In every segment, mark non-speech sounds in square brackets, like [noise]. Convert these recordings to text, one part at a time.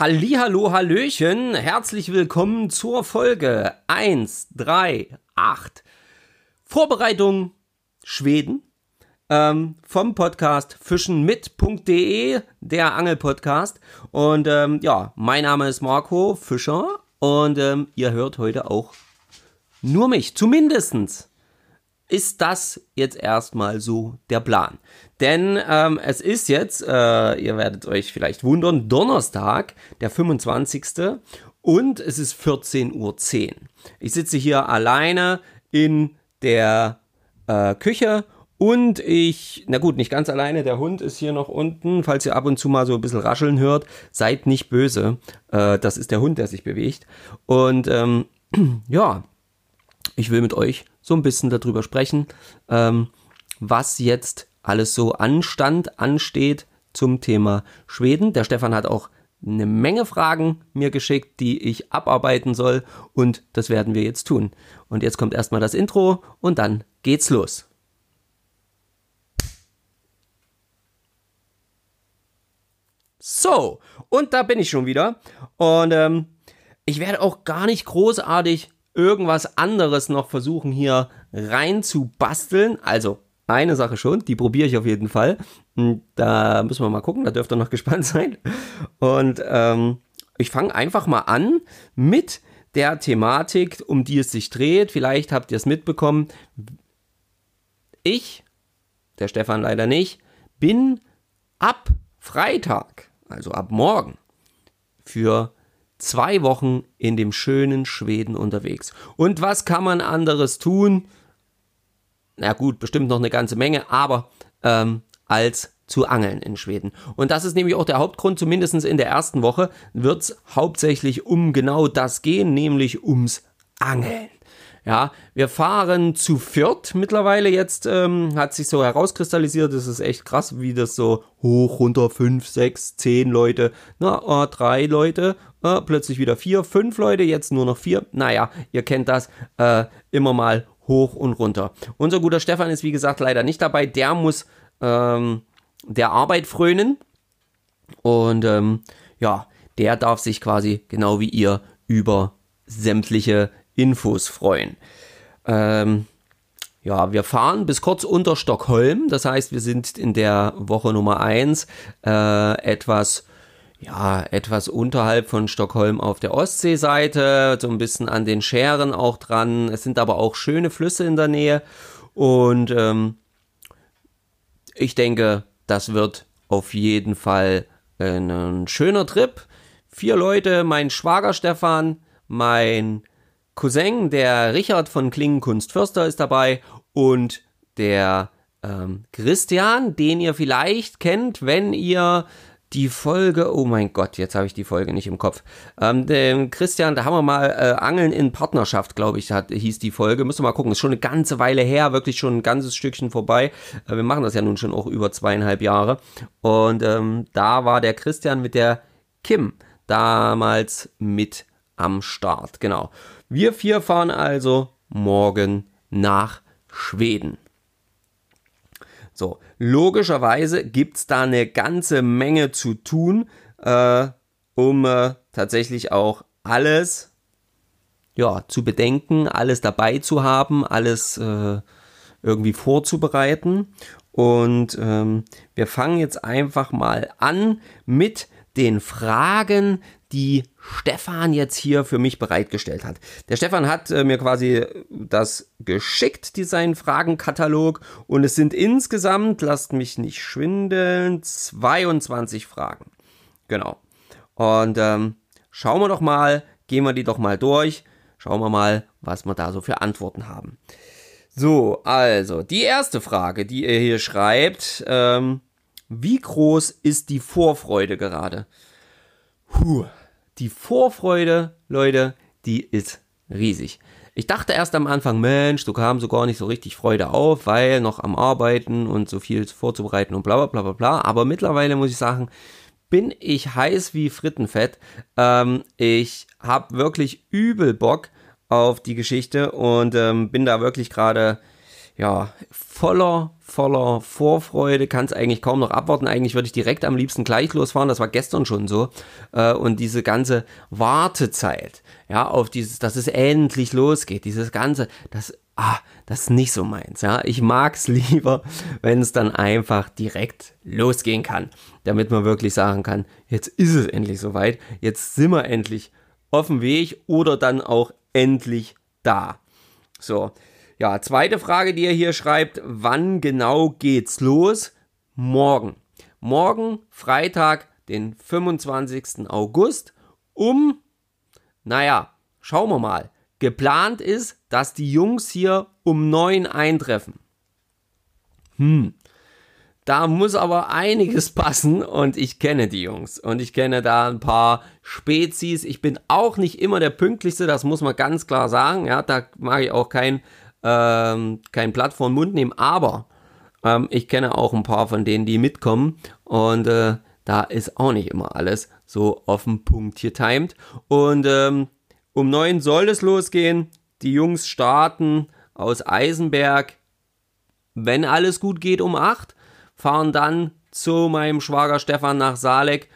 Hallihallo, Hallöchen, herzlich willkommen zur Folge 138 Vorbereitung Schweden. Ähm, vom Podcast fischenmit.de, der Angelpodcast. Und ähm, ja, mein Name ist Marco Fischer. Und ähm, ihr hört heute auch nur mich, zumindestens ist das jetzt erstmal so der Plan. Denn ähm, es ist jetzt, äh, ihr werdet euch vielleicht wundern, Donnerstag, der 25. Und es ist 14.10 Uhr. Ich sitze hier alleine in der äh, Küche und ich, na gut, nicht ganz alleine, der Hund ist hier noch unten. Falls ihr ab und zu mal so ein bisschen rascheln hört, seid nicht böse. Äh, das ist der Hund, der sich bewegt. Und ähm, [clears throat] ja, ich will mit euch so ein bisschen darüber sprechen, ähm, was jetzt alles so anstand, ansteht zum Thema Schweden. Der Stefan hat auch eine Menge Fragen mir geschickt, die ich abarbeiten soll und das werden wir jetzt tun. Und jetzt kommt erstmal das Intro und dann geht's los. So, und da bin ich schon wieder. Und ähm, ich werde auch gar nicht großartig irgendwas anderes noch versuchen hier rein zu basteln. Also eine Sache schon, die probiere ich auf jeden Fall. Und da müssen wir mal gucken, da dürft ihr noch [laughs] gespannt sein. Und ähm, ich fange einfach mal an mit der Thematik, um die es sich dreht. Vielleicht habt ihr es mitbekommen. Ich, der Stefan leider nicht, bin ab Freitag, also ab morgen, für zwei Wochen in dem schönen Schweden unterwegs. Und was kann man anderes tun? Na gut, bestimmt noch eine ganze Menge, aber ähm, als zu angeln in Schweden. Und das ist nämlich auch der Hauptgrund, zumindest in der ersten Woche wird es hauptsächlich um genau das gehen, nämlich ums Angeln. Ja, wir fahren zu viert mittlerweile jetzt, ähm, hat sich so herauskristallisiert, das ist echt krass, wie das so hoch, runter, fünf, sechs, zehn Leute, na, äh, drei Leute, äh, plötzlich wieder vier, fünf Leute, jetzt nur noch vier. Naja, ihr kennt das, äh, immer mal hoch und runter. Unser guter Stefan ist, wie gesagt, leider nicht dabei, der muss ähm, der Arbeit frönen und ähm, ja, der darf sich quasi genau wie ihr über sämtliche Infos freuen. Ähm, ja, wir fahren bis kurz unter Stockholm. Das heißt, wir sind in der Woche Nummer 1 äh, etwas, ja, etwas unterhalb von Stockholm auf der Ostseeseite, so ein bisschen an den Schären auch dran. Es sind aber auch schöne Flüsse in der Nähe. Und ähm, ich denke, das wird auf jeden Fall ein schöner Trip. Vier Leute, mein Schwager Stefan, mein Cousin, der Richard von Klingenkunst Förster ist dabei und der ähm, Christian, den ihr vielleicht kennt, wenn ihr die Folge, oh mein Gott, jetzt habe ich die Folge nicht im Kopf. Ähm, den Christian, da haben wir mal äh, Angeln in Partnerschaft, glaube ich, hat, hieß die Folge. Müssen wir mal gucken, ist schon eine ganze Weile her, wirklich schon ein ganzes Stückchen vorbei. Äh, wir machen das ja nun schon auch über zweieinhalb Jahre. Und ähm, da war der Christian mit der Kim damals mit am Start, genau. Wir vier fahren also morgen nach Schweden. So, logischerweise gibt es da eine ganze Menge zu tun, äh, um äh, tatsächlich auch alles ja, zu bedenken, alles dabei zu haben, alles äh, irgendwie vorzubereiten. Und ähm, wir fangen jetzt einfach mal an mit den Fragen, die Stefan jetzt hier für mich bereitgestellt hat. Der Stefan hat äh, mir quasi das geschickt, diesen Fragenkatalog, und es sind insgesamt, lasst mich nicht schwindeln, 22 Fragen. Genau. Und ähm, schauen wir doch mal, gehen wir die doch mal durch, schauen wir mal, was wir da so für Antworten haben. So, also, die erste Frage, die ihr hier schreibt, ähm, wie groß ist die Vorfreude gerade? Puh, die Vorfreude, Leute, die ist riesig. Ich dachte erst am Anfang, Mensch, du kam so gar nicht so richtig Freude auf, weil noch am Arbeiten und so viel vorzubereiten und bla bla bla bla bla. Aber mittlerweile muss ich sagen, bin ich heiß wie Frittenfett. Ähm, ich habe wirklich übel Bock auf die Geschichte und ähm, bin da wirklich gerade ja, voller, voller Vorfreude, kann es eigentlich kaum noch abwarten. Eigentlich würde ich direkt am liebsten gleich losfahren, das war gestern schon so. Äh, und diese ganze Wartezeit, ja, auf dieses, dass es endlich losgeht, dieses ganze, das, ah, das ist nicht so meins, ja. Ich mag es [laughs] lieber, wenn es dann einfach direkt losgehen kann, damit man wirklich sagen kann, jetzt ist es endlich soweit, jetzt sind wir endlich auf dem Weg oder dann auch endlich da. So, ja, zweite Frage, die er hier schreibt, wann genau geht's los? Morgen. Morgen, Freitag, den 25. August, um, naja, schauen wir mal. Geplant ist, dass die Jungs hier um 9 eintreffen. Hm, da muss aber einiges [laughs] passen und ich kenne die Jungs und ich kenne da ein paar Spezies. Ich bin auch nicht immer der pünktlichste, das muss man ganz klar sagen. Ja, da mag ich auch kein, ähm, kein Blatt vor den Mund nehmen, aber ähm, ich kenne auch ein paar von denen, die mitkommen und äh, da ist auch nicht immer alles so auf den Punkt timed. Und ähm, um neun soll es losgehen. Die Jungs starten aus Eisenberg, wenn alles gut geht, um acht fahren dann zu meinem Schwager Stefan nach Saalek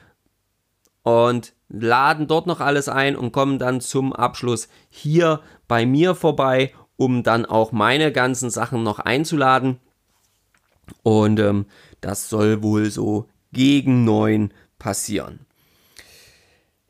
und laden dort noch alles ein und kommen dann zum Abschluss hier bei mir vorbei, um dann auch meine ganzen Sachen noch einzuladen. Und ähm, das soll wohl so gegen neun passieren.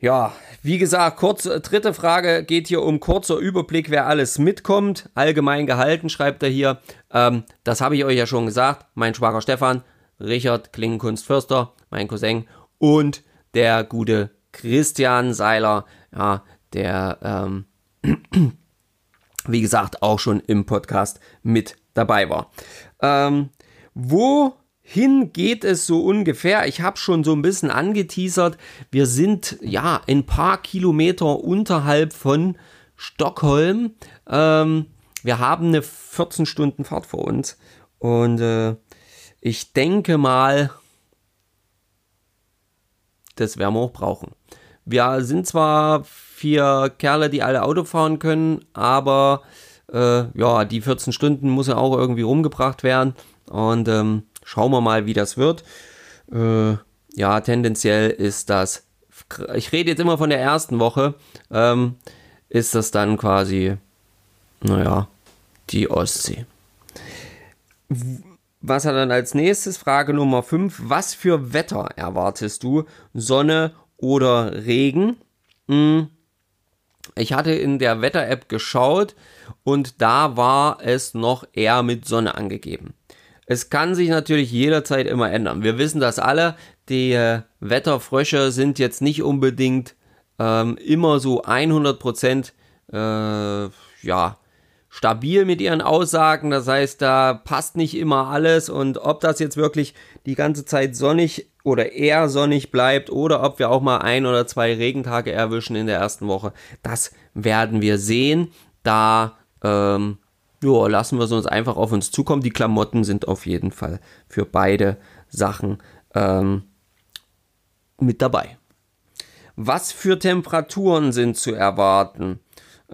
Ja, wie gesagt, kurz, dritte Frage geht hier um kurzer Überblick, wer alles mitkommt. Allgemein gehalten, schreibt er hier. Ähm, das habe ich euch ja schon gesagt. Mein Schwager Stefan, Richard Klingenkunst-Förster, mein Cousin und der gute Christian Seiler, ja, der, ähm, [clears throat] wie gesagt, auch schon im Podcast mit dabei war. Ähm, wo hin geht es so ungefähr? Ich habe schon so ein bisschen angeteasert. Wir sind ja ein paar Kilometer unterhalb von Stockholm. Ähm, wir haben eine 14 Stunden Fahrt vor uns und äh, ich denke mal, das werden wir auch brauchen. Wir sind zwar vier Kerle, die alle Auto fahren können, aber äh, ja, die 14 Stunden muss ja auch irgendwie rumgebracht werden. Und ähm, Schauen wir mal, wie das wird. Äh, ja, tendenziell ist das, ich rede jetzt immer von der ersten Woche, ähm, ist das dann quasi, naja, die Ostsee. Was hat dann als nächstes? Frage Nummer 5. Was für Wetter erwartest du? Sonne oder Regen? Hm. Ich hatte in der Wetter-App geschaut und da war es noch eher mit Sonne angegeben. Es kann sich natürlich jederzeit immer ändern. Wir wissen das alle. Die äh, Wetterfrösche sind jetzt nicht unbedingt ähm, immer so 100 Prozent, äh, ja, stabil mit ihren Aussagen. Das heißt, da passt nicht immer alles. Und ob das jetzt wirklich die ganze Zeit sonnig oder eher sonnig bleibt oder ob wir auch mal ein oder zwei Regentage erwischen in der ersten Woche, das werden wir sehen. Da ähm, ja, lassen wir es uns einfach auf uns zukommen. Die Klamotten sind auf jeden Fall für beide Sachen ähm, mit dabei. Was für Temperaturen sind zu erwarten?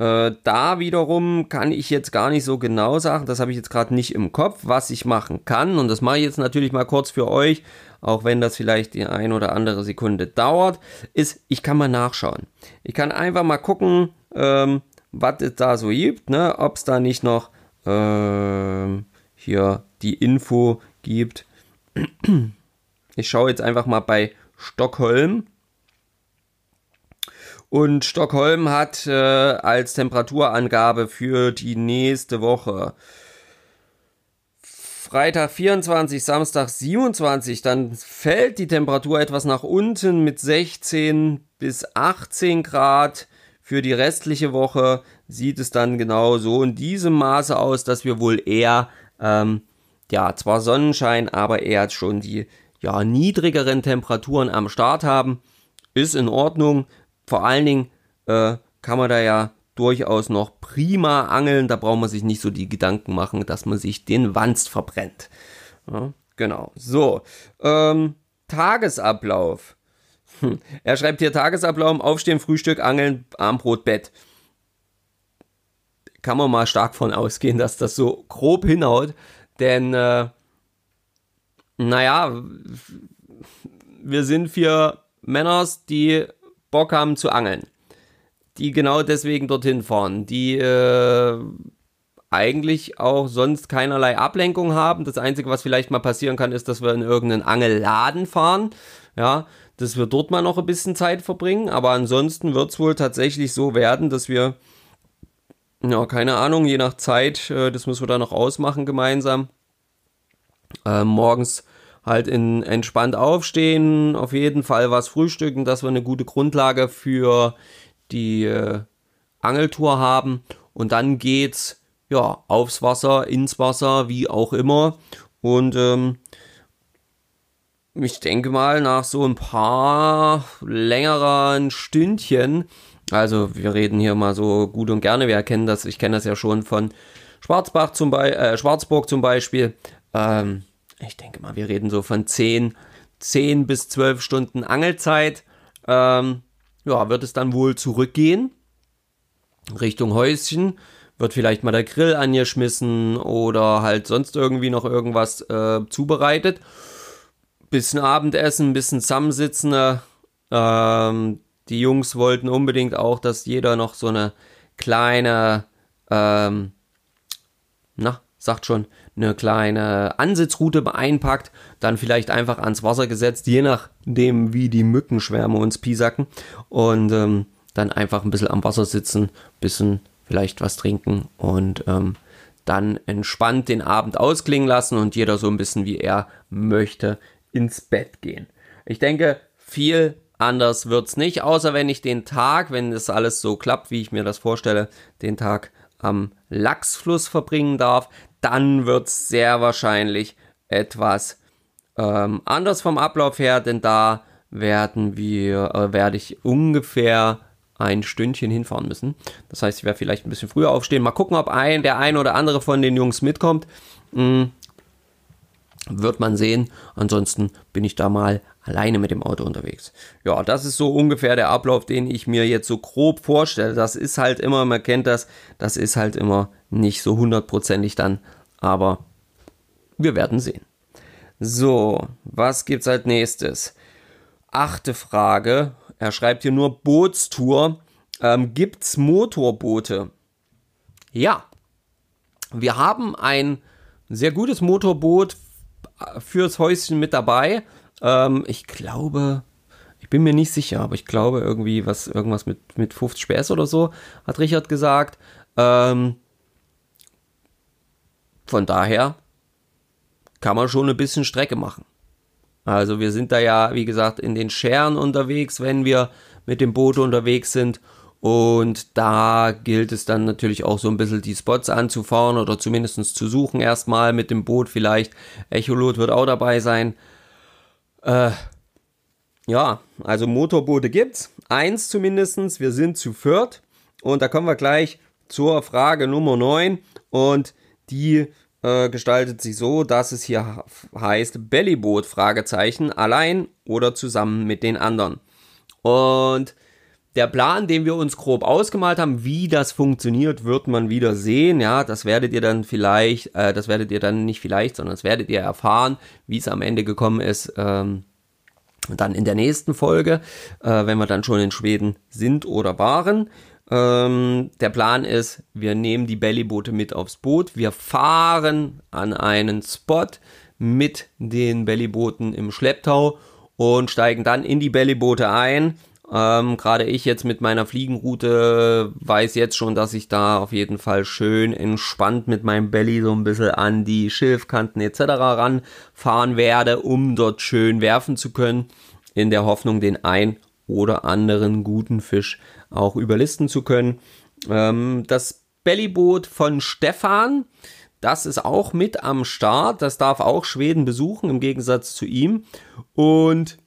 Äh, da wiederum kann ich jetzt gar nicht so genau sagen, das habe ich jetzt gerade nicht im Kopf, was ich machen kann. Und das mache ich jetzt natürlich mal kurz für euch, auch wenn das vielleicht die ein oder andere Sekunde dauert, ist, ich kann mal nachschauen. Ich kann einfach mal gucken, ähm, was es da so gibt, ne? ob es da nicht noch ähm, hier die Info gibt. Ich schaue jetzt einfach mal bei Stockholm. Und Stockholm hat äh, als Temperaturangabe für die nächste Woche Freitag 24, Samstag 27, dann fällt die Temperatur etwas nach unten mit 16 bis 18 Grad. Für die restliche Woche sieht es dann genau so in diesem Maße aus, dass wir wohl eher, ähm, ja, zwar Sonnenschein, aber eher schon die ja, niedrigeren Temperaturen am Start haben. Ist in Ordnung. Vor allen Dingen äh, kann man da ja durchaus noch prima angeln. Da braucht man sich nicht so die Gedanken machen, dass man sich den Wanst verbrennt. Ja, genau. So, ähm, Tagesablauf. Hm. Er schreibt hier Tagesablauf, Aufstehen, Frühstück, Angeln, Armbrot, Bett. kann man mal stark von ausgehen, dass das so grob hinhaut. Denn, äh, naja, wir sind vier Männers, die Bock haben zu angeln. Die genau deswegen dorthin fahren. Die äh, eigentlich auch sonst keinerlei Ablenkung haben. Das Einzige, was vielleicht mal passieren kann, ist, dass wir in irgendeinen Angelladen fahren. Ja, dass wir dort mal noch ein bisschen Zeit verbringen. Aber ansonsten wird es wohl tatsächlich so werden, dass wir, ja, keine Ahnung, je nach Zeit, äh, das müssen wir dann noch ausmachen gemeinsam, äh, morgens halt in, entspannt aufstehen, auf jeden Fall was frühstücken, dass wir eine gute Grundlage für die äh, Angeltour haben. Und dann geht's ja, aufs Wasser, ins Wasser, wie auch immer. Und ähm, ich denke mal, nach so ein paar längeren Stündchen, also wir reden hier mal so gut und gerne, wir erkennen das, ich kenne das ja schon von Schwarzbach zum Beispiel, äh, Schwarzburg zum Beispiel. Ähm, ich denke mal, wir reden so von 10, 10 bis 12 Stunden Angelzeit. Ähm, ja, wird es dann wohl zurückgehen Richtung Häuschen wird vielleicht mal der Grill angeschmissen oder halt sonst irgendwie noch irgendwas äh, zubereitet. Bisschen Abendessen, bisschen zusammensitzen. Ähm, die Jungs wollten unbedingt auch, dass jeder noch so eine kleine, ähm, na, sagt schon, eine kleine Ansitzroute einpackt, dann vielleicht einfach ans Wasser gesetzt, je nachdem, wie die Mückenschwärme uns piesacken und ähm, dann einfach ein bisschen am Wasser sitzen, bisschen vielleicht was trinken und ähm, dann entspannt den Abend ausklingen lassen und jeder so ein bisschen wie er möchte ins Bett gehen. Ich denke, viel anders wird es nicht, außer wenn ich den Tag, wenn es alles so klappt, wie ich mir das vorstelle, den Tag am Lachsfluss verbringen darf, dann wird es sehr wahrscheinlich etwas ähm, anders vom Ablauf her, denn da werden wir, äh, werde ich ungefähr ein Stündchen hinfahren müssen. Das heißt, ich werde vielleicht ein bisschen früher aufstehen. Mal gucken, ob ein, der ein oder andere von den Jungs mitkommt. Hm, wird man sehen. Ansonsten bin ich da mal alleine mit dem Auto unterwegs. Ja, das ist so ungefähr der Ablauf, den ich mir jetzt so grob vorstelle. Das ist halt immer, man kennt das, das ist halt immer nicht so hundertprozentig dann, aber wir werden sehen. So, was gibt's als nächstes? Achte Frage. Er schreibt hier nur Bootstour. Ähm, gibt's Motorboote? Ja. Wir haben ein sehr gutes Motorboot fürs Häuschen mit dabei. Ähm, ich glaube, ich bin mir nicht sicher, aber ich glaube irgendwie was, irgendwas mit, mit 50 PS oder so, hat Richard gesagt. Ähm, von daher kann man schon ein bisschen Strecke machen. Also wir sind da ja, wie gesagt, in den Scheren unterwegs, wenn wir mit dem Boot unterwegs sind. Und da gilt es dann natürlich auch so ein bisschen die Spots anzufahren oder zumindest zu suchen erstmal mit dem Boot vielleicht. Echolot wird auch dabei sein. Äh, ja, also Motorboote gibt's. Eins zumindestens. Wir sind zu viert. Und da kommen wir gleich zur Frage Nummer 9. Und die äh, gestaltet sich so, dass es hier heißt Bellyboot Fragezeichen allein oder zusammen mit den anderen. Und der Plan, den wir uns grob ausgemalt haben, wie das funktioniert, wird man wieder sehen. Ja, das werdet ihr dann vielleicht, äh, das werdet ihr dann nicht vielleicht, sondern das werdet ihr erfahren, wie es am Ende gekommen ist. Ähm, dann in der nächsten Folge, äh, wenn wir dann schon in Schweden sind oder waren. Ähm, der Plan ist, wir nehmen die Bellyboote mit aufs Boot, wir fahren an einen Spot mit den Bellybooten im Schlepptau und steigen dann in die Bellyboote ein. Ähm, Gerade ich jetzt mit meiner Fliegenroute weiß jetzt schon, dass ich da auf jeden Fall schön entspannt mit meinem Belly so ein bisschen an die Schilfkanten etc. ranfahren werde, um dort schön werfen zu können, in der Hoffnung, den ein oder anderen guten Fisch auch überlisten zu können. Ähm, das Bellyboot von Stefan, das ist auch mit am Start. Das darf auch Schweden besuchen, im Gegensatz zu ihm. Und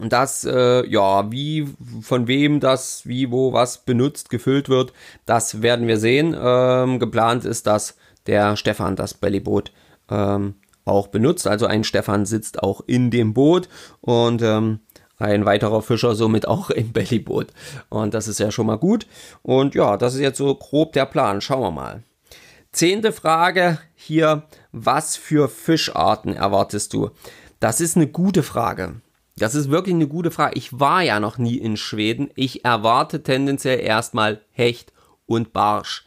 das, äh, ja, wie, von wem das, wie, wo, was benutzt, gefüllt wird, das werden wir sehen. Ähm, geplant ist, dass der Stefan das Bellyboot ähm, auch benutzt. Also ein Stefan sitzt auch in dem Boot und ähm, ein weiterer Fischer somit auch im Bellyboot. Und das ist ja schon mal gut. Und ja, das ist jetzt so grob der Plan. Schauen wir mal. Zehnte Frage hier. Was für Fischarten erwartest du? Das ist eine gute Frage. Das ist wirklich eine gute Frage. Ich war ja noch nie in Schweden. Ich erwarte tendenziell erstmal Hecht und Barsch.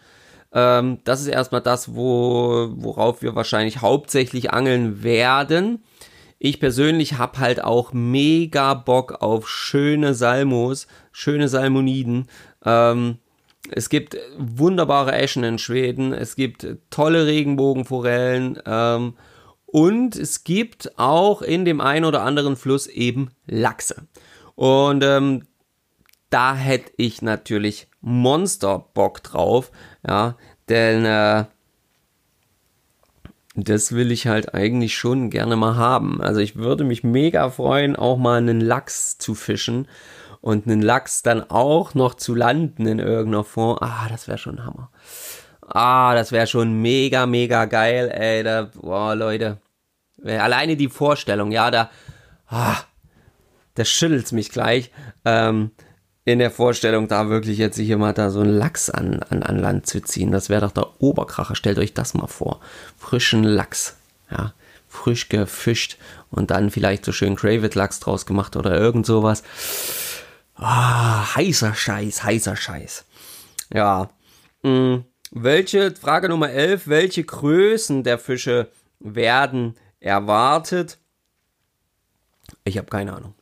Ähm, das ist erstmal das, wo, worauf wir wahrscheinlich hauptsächlich angeln werden. Ich persönlich habe halt auch mega Bock auf schöne Salmos, schöne Salmoniden. Ähm, es gibt wunderbare Eschen in Schweden, es gibt tolle Regenbogenforellen ähm, und es gibt auch in dem einen oder anderen Fluss eben Lachse. Und ähm, da hätte ich natürlich Monster Bock drauf, ja, denn äh, das will ich halt eigentlich schon gerne mal haben. Also ich würde mich mega freuen, auch mal einen Lachs zu fischen und einen Lachs dann auch noch zu landen in irgendeiner Form. Ah, das wäre schon Hammer. Ah, das wäre schon mega, mega geil, ey. Da, boah, Leute. Alleine die Vorstellung, ja, da, ah, das schüttelt mich gleich. Ähm, in der Vorstellung, da wirklich jetzt hier mal da so einen Lachs an, an, an Land zu ziehen. Das wäre doch der Oberkracher. Stellt euch das mal vor. Frischen Lachs. Ja, frisch gefischt und dann vielleicht so schön Cravid Lachs draus gemacht oder irgend sowas. Ah, heißer Scheiß, heißer Scheiß. Ja. Mh, welche, Frage Nummer 11, welche Größen der Fische werden erwartet? Ich habe keine Ahnung.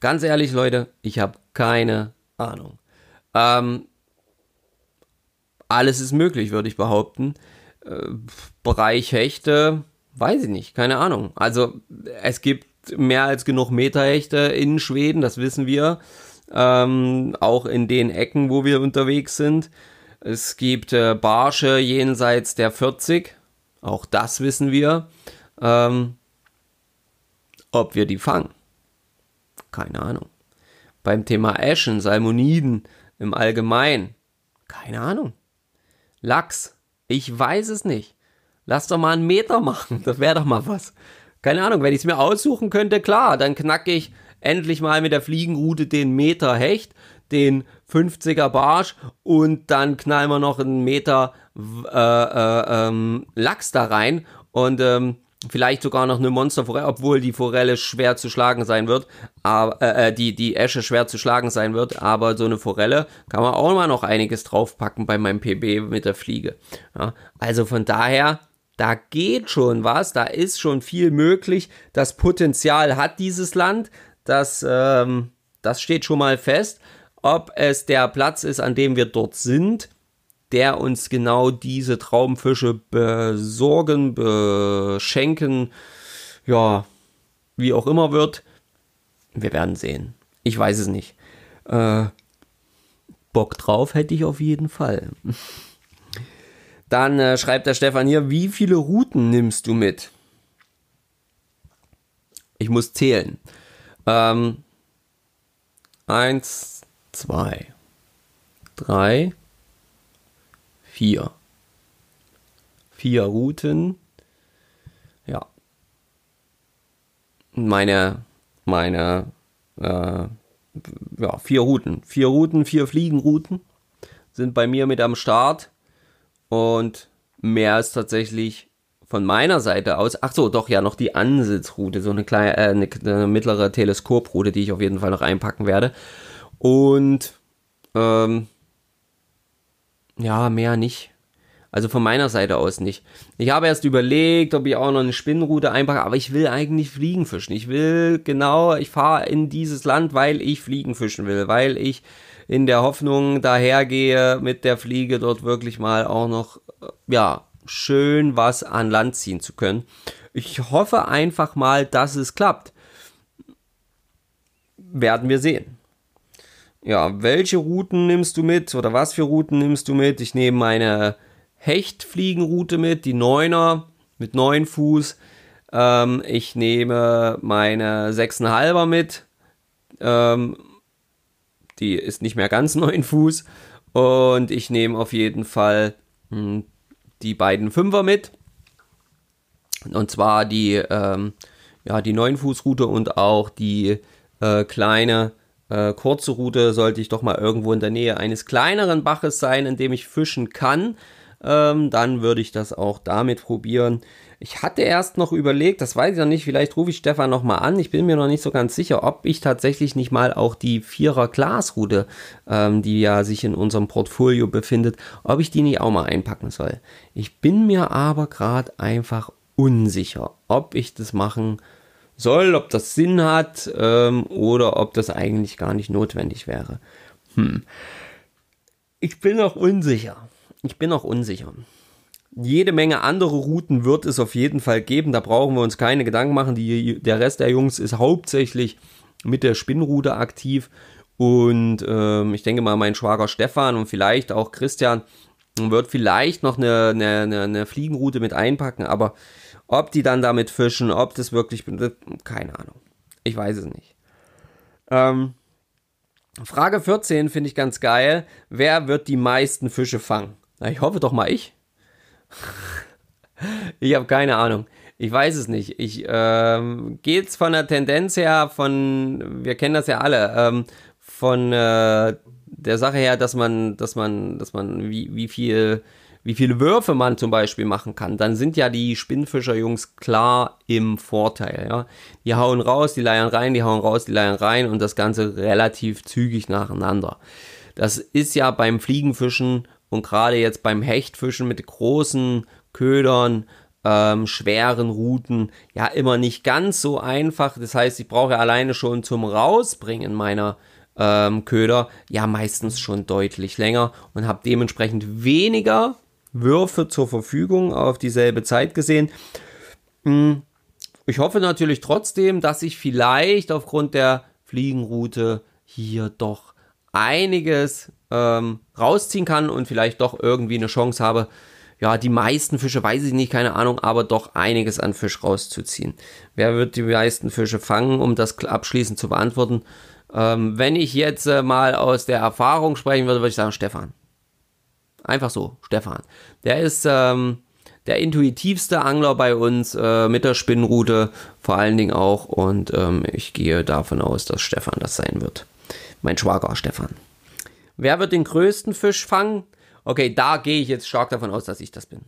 Ganz ehrlich, Leute, ich habe keine Ahnung. Ähm, alles ist möglich, würde ich behaupten. Äh, Bereich Hechte, weiß ich nicht, keine Ahnung. Also es gibt mehr als genug Meterhechte in Schweden, das wissen wir. Ähm, auch in den Ecken, wo wir unterwegs sind. Es gibt äh, Barsche jenseits der 40, auch das wissen wir. Ähm, ob wir die fangen, keine Ahnung. Beim Thema Eschen, Salmoniden im Allgemeinen. Keine Ahnung. Lachs. Ich weiß es nicht. Lass doch mal einen Meter machen. Das wäre doch mal was. Keine Ahnung, wenn ich es mir aussuchen könnte, klar, dann knacke ich endlich mal mit der Fliegenroute den Meter Hecht, den 50er Barsch und dann knallen wir noch einen Meter äh, äh, ähm, Lachs da rein und ähm, Vielleicht sogar noch eine Monsterforelle, obwohl die Forelle schwer zu schlagen sein wird, aber, äh, äh, die, die Esche schwer zu schlagen sein wird, aber so eine Forelle kann man auch mal noch einiges draufpacken bei meinem PB mit der Fliege. Ja, also von daher, da geht schon was, da ist schon viel möglich. Das Potenzial hat dieses Land, das, ähm, das steht schon mal fest. Ob es der Platz ist, an dem wir dort sind, der uns genau diese Traumfische besorgen, beschenken, ja, wie auch immer wird. Wir werden sehen. Ich weiß es nicht. Äh, Bock drauf hätte ich auf jeden Fall. [laughs] Dann äh, schreibt der Stefan hier, wie viele Routen nimmst du mit? Ich muss zählen. Ähm, eins, zwei, drei, vier. Vier Routen. Ja. Meine, meine, äh, ja, vier Routen. Vier Routen, vier Fliegenrouten sind bei mir mit am Start. Und mehr ist tatsächlich von meiner Seite aus. Ach so, doch ja noch die Ansitzroute, so eine kleine, äh, eine, eine mittlere Teleskoproute, die ich auf jeden Fall noch einpacken werde. Und ähm, ja, mehr nicht. Also von meiner Seite aus nicht. Ich habe erst überlegt, ob ich auch noch eine Spinnenroute einpacke, aber ich will eigentlich Fliegen fischen. Ich will genau, ich fahre in dieses Land, weil ich Fliegen fischen will, weil ich in der Hoffnung dahergehe, mit der Fliege dort wirklich mal auch noch, ja, schön was an Land ziehen zu können. Ich hoffe einfach mal, dass es klappt. Werden wir sehen ja, welche Routen nimmst du mit oder was für Routen nimmst du mit? Ich nehme meine Hechtfliegenroute mit, die Neuner mit 9 Fuß. Ähm, ich nehme meine 6,5er mit. Ähm, die ist nicht mehr ganz [laughs] 9 Fuß. Und ich nehme auf jeden Fall hm, die beiden Fünfer mit. Und zwar die, ähm, ja, die 9 Fuß Route und auch die äh, kleine, äh, kurze Route sollte ich doch mal irgendwo in der Nähe eines kleineren Baches sein, in dem ich fischen kann. Ähm, dann würde ich das auch damit probieren. Ich hatte erst noch überlegt, das weiß ich noch nicht, vielleicht rufe ich Stefan nochmal an. Ich bin mir noch nicht so ganz sicher, ob ich tatsächlich nicht mal auch die Vierer Glasrute, ähm, die ja sich in unserem Portfolio befindet, ob ich die nicht auch mal einpacken soll. Ich bin mir aber gerade einfach unsicher, ob ich das machen soll, ob das Sinn hat ähm, oder ob das eigentlich gar nicht notwendig wäre. Hm. Ich bin noch unsicher. Ich bin noch unsicher. Jede Menge andere Routen wird es auf jeden Fall geben. Da brauchen wir uns keine Gedanken machen. Die, der Rest der Jungs ist hauptsächlich mit der Spinnroute aktiv. Und ähm, ich denke mal, mein Schwager Stefan und vielleicht auch Christian wird vielleicht noch eine, eine, eine Fliegenroute mit einpacken. Aber ob die dann damit fischen, ob das wirklich, keine Ahnung. Ich weiß es nicht. Ähm, Frage 14 finde ich ganz geil. Wer wird die meisten Fische fangen? Na, ich hoffe doch mal ich. [laughs] ich habe keine Ahnung. Ich weiß es nicht. Ich ähm, geht's von der Tendenz her, von wir kennen das ja alle, ähm, von äh, der Sache her, dass man, dass man, dass man wie, wie viel wie viele Würfe man zum Beispiel machen kann, dann sind ja die Spinnfischer-Jungs klar im Vorteil. Ja? Die hauen raus, die leiern rein, die hauen raus, die leiern rein und das Ganze relativ zügig nacheinander. Das ist ja beim Fliegenfischen und gerade jetzt beim Hechtfischen mit großen Ködern, ähm, schweren Routen, ja immer nicht ganz so einfach. Das heißt, ich brauche alleine schon zum Rausbringen meiner ähm, Köder ja meistens schon deutlich länger und habe dementsprechend weniger Würfe zur Verfügung auf dieselbe Zeit gesehen. Hm, ich hoffe natürlich trotzdem, dass ich vielleicht aufgrund der Fliegenroute hier doch einiges ähm, rausziehen kann und vielleicht doch irgendwie eine Chance habe, ja, die meisten Fische weiß ich nicht, keine Ahnung, aber doch einiges an Fisch rauszuziehen. Wer wird die meisten Fische fangen, um das abschließend zu beantworten? Ähm, wenn ich jetzt äh, mal aus der Erfahrung sprechen würde, würde ich sagen, Stefan. Einfach so, Stefan. Der ist ähm, der intuitivste Angler bei uns äh, mit der Spinnrute, vor allen Dingen auch. Und ähm, ich gehe davon aus, dass Stefan das sein wird. Mein Schwager Stefan. Wer wird den größten Fisch fangen? Okay, da gehe ich jetzt stark davon aus, dass ich das bin.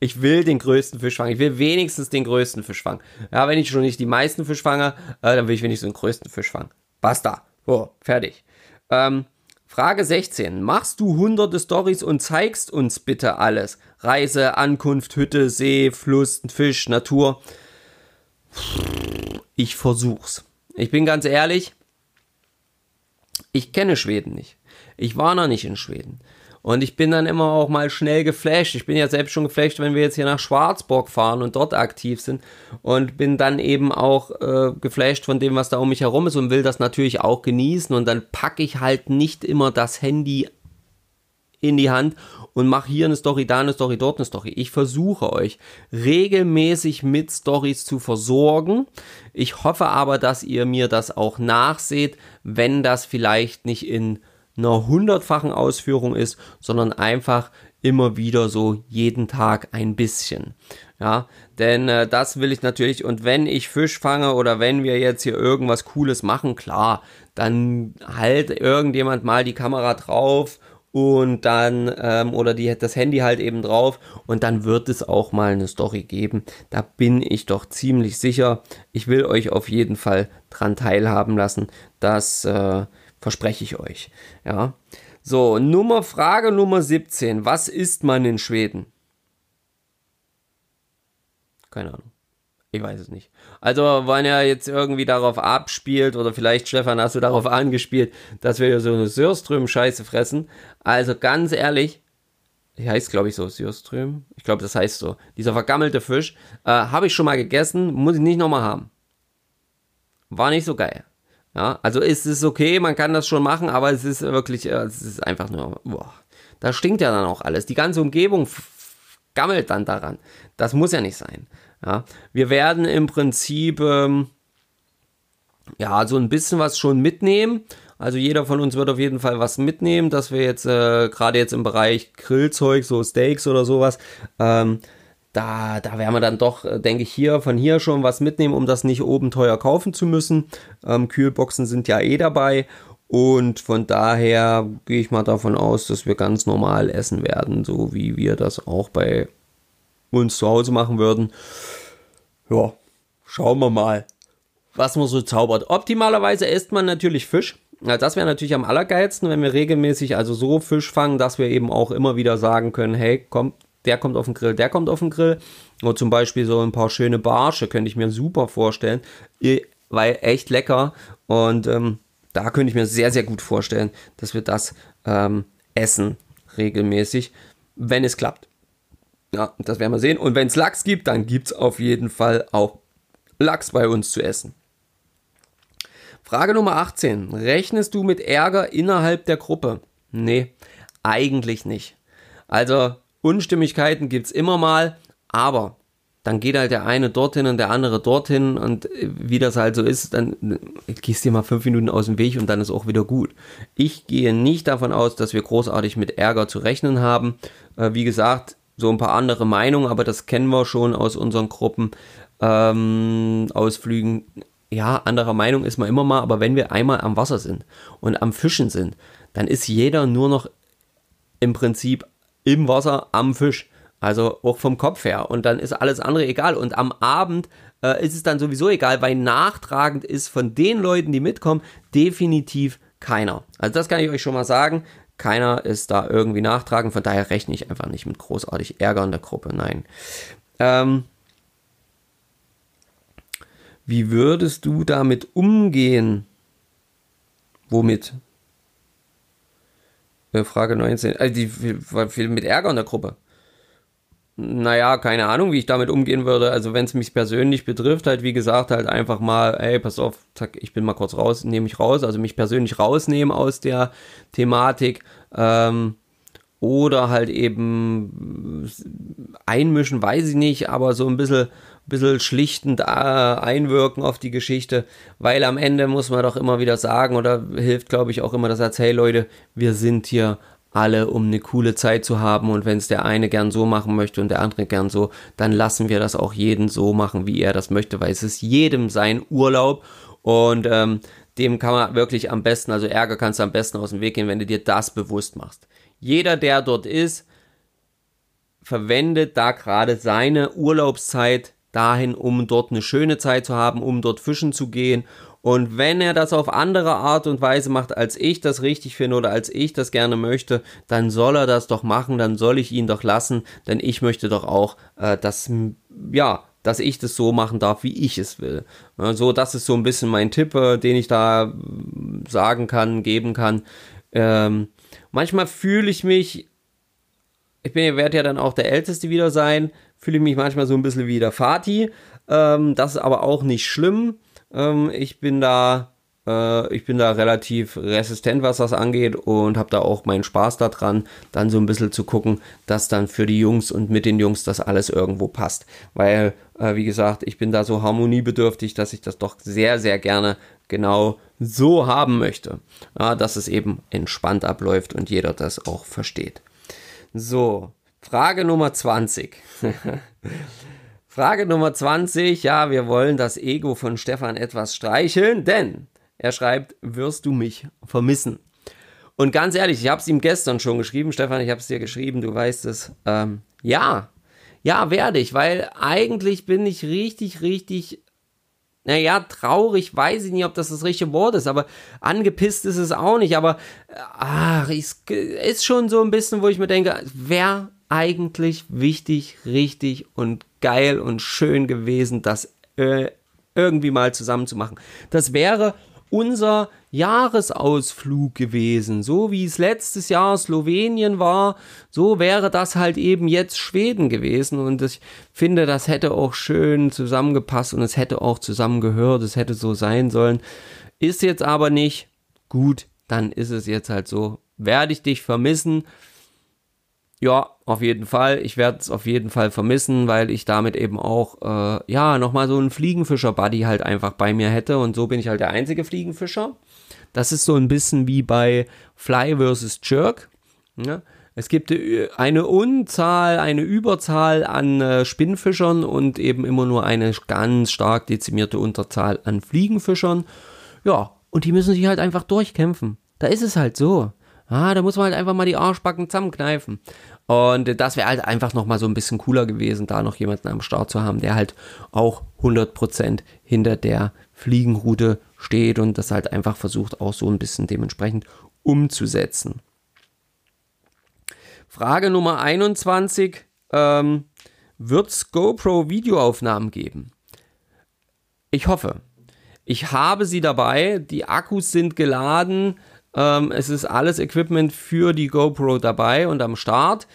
Ich will den größten Fisch fangen. Ich will wenigstens den größten Fisch fangen. Ja, wenn ich schon nicht die meisten Fisch fange, äh, dann will ich wenigstens den größten Fisch fangen. Basta. So, fertig. Ähm, Frage 16. Machst du hunderte Stories und zeigst uns bitte alles? Reise, Ankunft, Hütte, See, Fluss, Fisch, Natur. Ich versuch's. Ich bin ganz ehrlich, ich kenne Schweden nicht. Ich war noch nicht in Schweden. Und ich bin dann immer auch mal schnell geflasht. Ich bin ja selbst schon geflasht, wenn wir jetzt hier nach Schwarzburg fahren und dort aktiv sind. Und bin dann eben auch äh, geflasht von dem, was da um mich herum ist und will das natürlich auch genießen. Und dann packe ich halt nicht immer das Handy in die Hand und mache hier eine Story, da eine Story, dort eine Story. Ich versuche euch regelmäßig mit Stories zu versorgen. Ich hoffe aber, dass ihr mir das auch nachseht, wenn das vielleicht nicht in einer hundertfachen Ausführung ist, sondern einfach immer wieder so jeden Tag ein bisschen. Ja, denn äh, das will ich natürlich und wenn ich Fisch fange oder wenn wir jetzt hier irgendwas Cooles machen, klar, dann halt irgendjemand mal die Kamera drauf und dann ähm, oder die das Handy halt eben drauf und dann wird es auch mal eine Story geben. Da bin ich doch ziemlich sicher. Ich will euch auf jeden Fall dran teilhaben lassen, dass äh, Verspreche ich euch. Ja. So, Nummer, Frage Nummer 17. Was isst man in Schweden? Keine Ahnung. Ich weiß es nicht. Also, wenn er jetzt irgendwie darauf abspielt, oder vielleicht, Stefan, hast du darauf angespielt, dass wir so eine Sörström-Scheiße fressen. Also, ganz ehrlich, die heißt, glaube ich, so Sörström. Ich glaube, das heißt so. Dieser vergammelte Fisch. Äh, Habe ich schon mal gegessen, muss ich nicht nochmal haben. War nicht so geil. Ja, also ist es okay, man kann das schon machen, aber es ist wirklich, äh, es ist einfach nur, boah, da stinkt ja dann auch alles. Die ganze Umgebung gammelt dann daran. Das muss ja nicht sein. Ja, wir werden im Prinzip, ähm, ja, so ein bisschen was schon mitnehmen. Also jeder von uns wird auf jeden Fall was mitnehmen, dass wir jetzt, äh, gerade jetzt im Bereich Grillzeug, so Steaks oder sowas, ähm, da, da werden wir dann doch, äh, denke ich, hier von hier schon was mitnehmen, um das nicht oben teuer kaufen zu müssen. Ähm, Kühlboxen sind ja eh dabei und von daher gehe ich mal davon aus, dass wir ganz normal essen werden, so wie wir das auch bei uns zu Hause machen würden. Ja, schauen wir mal, was man so zaubert. Optimalerweise isst man natürlich Fisch. Das wäre natürlich am allergeilsten, wenn wir regelmäßig also so Fisch fangen, dass wir eben auch immer wieder sagen können, hey, komm, der kommt auf den Grill, der kommt auf den Grill. Oder zum Beispiel so ein paar schöne Barsche könnte ich mir super vorstellen, weil echt lecker und ähm, da könnte ich mir sehr, sehr gut vorstellen, dass wir das ähm, essen regelmäßig, wenn es klappt. Ja, das werden wir sehen. Und wenn es Lachs gibt, dann gibt es auf jeden Fall auch Lachs bei uns zu essen. Frage Nummer 18. Rechnest du mit Ärger innerhalb der Gruppe? Nee, eigentlich nicht. Also Unstimmigkeiten gibt es immer mal, aber dann geht halt der eine dorthin und der andere dorthin und äh, wie das halt so ist, dann äh, gehst du dir mal fünf Minuten aus dem Weg und dann ist auch wieder gut. Ich gehe nicht davon aus, dass wir großartig mit Ärger zu rechnen haben. Äh, wie gesagt, so ein paar andere Meinungen, aber das kennen wir schon aus unseren Gruppen, ähm, Ausflügen. Ja, anderer Meinung ist man immer mal, aber wenn wir einmal am Wasser sind und am Fischen sind, dann ist jeder nur noch im Prinzip im Wasser am Fisch. Also auch vom Kopf her. Und dann ist alles andere egal. Und am Abend äh, ist es dann sowieso egal, weil nachtragend ist von den Leuten, die mitkommen, definitiv keiner. Also das kann ich euch schon mal sagen. Keiner ist da irgendwie nachtragend. Von daher rechne ich einfach nicht mit großartig Ärger in der Gruppe. Nein. Ähm, wie würdest du damit umgehen? Womit? Äh, Frage 19. Also die, mit Ärger in der Gruppe naja, keine Ahnung, wie ich damit umgehen würde. Also wenn es mich persönlich betrifft, halt wie gesagt, halt einfach mal, ey, pass auf, zack, ich bin mal kurz raus, nehme ich raus, also mich persönlich rausnehmen aus der Thematik. Ähm, oder halt eben einmischen, weiß ich nicht, aber so ein bisschen, bisschen schlichtend äh, einwirken auf die Geschichte, weil am Ende muss man doch immer wieder sagen oder hilft, glaube ich, auch immer das Satz, hey Leute, wir sind hier alle, um eine coole Zeit zu haben. Und wenn es der eine gern so machen möchte und der andere gern so, dann lassen wir das auch jeden so machen, wie er das möchte, weil es ist jedem sein Urlaub und ähm, dem kann man wirklich am besten, also Ärger kannst du am besten aus dem Weg gehen, wenn du dir das bewusst machst. Jeder, der dort ist, verwendet da gerade seine Urlaubszeit dahin, um dort eine schöne Zeit zu haben, um dort fischen zu gehen und wenn er das auf andere Art und Weise macht, als ich das richtig finde oder als ich das gerne möchte, dann soll er das doch machen, dann soll ich ihn doch lassen, denn ich möchte doch auch, äh, dass, ja, dass ich das so machen darf, wie ich es will. So, das ist so ein bisschen mein Tipp, äh, den ich da äh, sagen kann, geben kann. Ähm, manchmal fühle ich mich, ich werde ja dann auch der Älteste wieder sein, fühle ich mich manchmal so ein bisschen wie der Vati. Ähm, das ist aber auch nicht schlimm. Ähm, ich bin da, äh, ich bin da relativ resistent, was das angeht und habe da auch meinen Spaß daran, dann so ein bisschen zu gucken, dass dann für die Jungs und mit den Jungs das alles irgendwo passt. Weil, äh, wie gesagt, ich bin da so harmoniebedürftig, dass ich das doch sehr, sehr gerne genau so haben möchte. Ja, dass es eben entspannt abläuft und jeder das auch versteht. So, Frage Nummer 20. [laughs] Frage Nummer 20. Ja, wir wollen das Ego von Stefan etwas streicheln, denn er schreibt, wirst du mich vermissen? Und ganz ehrlich, ich habe es ihm gestern schon geschrieben, Stefan, ich habe es dir geschrieben, du weißt es. Ähm, ja, ja, werde ich, weil eigentlich bin ich richtig, richtig, naja, traurig, weiß ich nicht, ob das das richtige Wort ist, aber angepisst ist es auch nicht, aber ach, es ist schon so ein bisschen, wo ich mir denke, wer eigentlich wichtig, richtig und geil und schön gewesen, das äh, irgendwie mal zusammen zu machen. Das wäre unser Jahresausflug gewesen. So wie es letztes Jahr Slowenien war, so wäre das halt eben jetzt Schweden gewesen. Und ich finde, das hätte auch schön zusammengepasst und es hätte auch zusammengehört, es hätte so sein sollen. Ist jetzt aber nicht. Gut, dann ist es jetzt halt so. Werde ich dich vermissen? Ja, auf jeden Fall. Ich werde es auf jeden Fall vermissen, weil ich damit eben auch, äh, ja, nochmal so einen Fliegenfischer-Buddy halt einfach bei mir hätte. Und so bin ich halt der einzige Fliegenfischer. Das ist so ein bisschen wie bei Fly vs. Jerk. Ne? Es gibt äh, eine Unzahl, eine Überzahl an äh, Spinnfischern und eben immer nur eine ganz stark dezimierte Unterzahl an Fliegenfischern. Ja, und die müssen sich halt einfach durchkämpfen. Da ist es halt so. Ah, da muss man halt einfach mal die Arschbacken zusammenkneifen. Und das wäre halt einfach nochmal so ein bisschen cooler gewesen, da noch jemanden am Start zu haben, der halt auch 100% hinter der Fliegenroute steht und das halt einfach versucht, auch so ein bisschen dementsprechend umzusetzen. Frage Nummer 21. Ähm, Wird es GoPro-Videoaufnahmen geben? Ich hoffe. Ich habe sie dabei. Die Akkus sind geladen. Ähm, es ist alles Equipment für die GoPro dabei und am Start.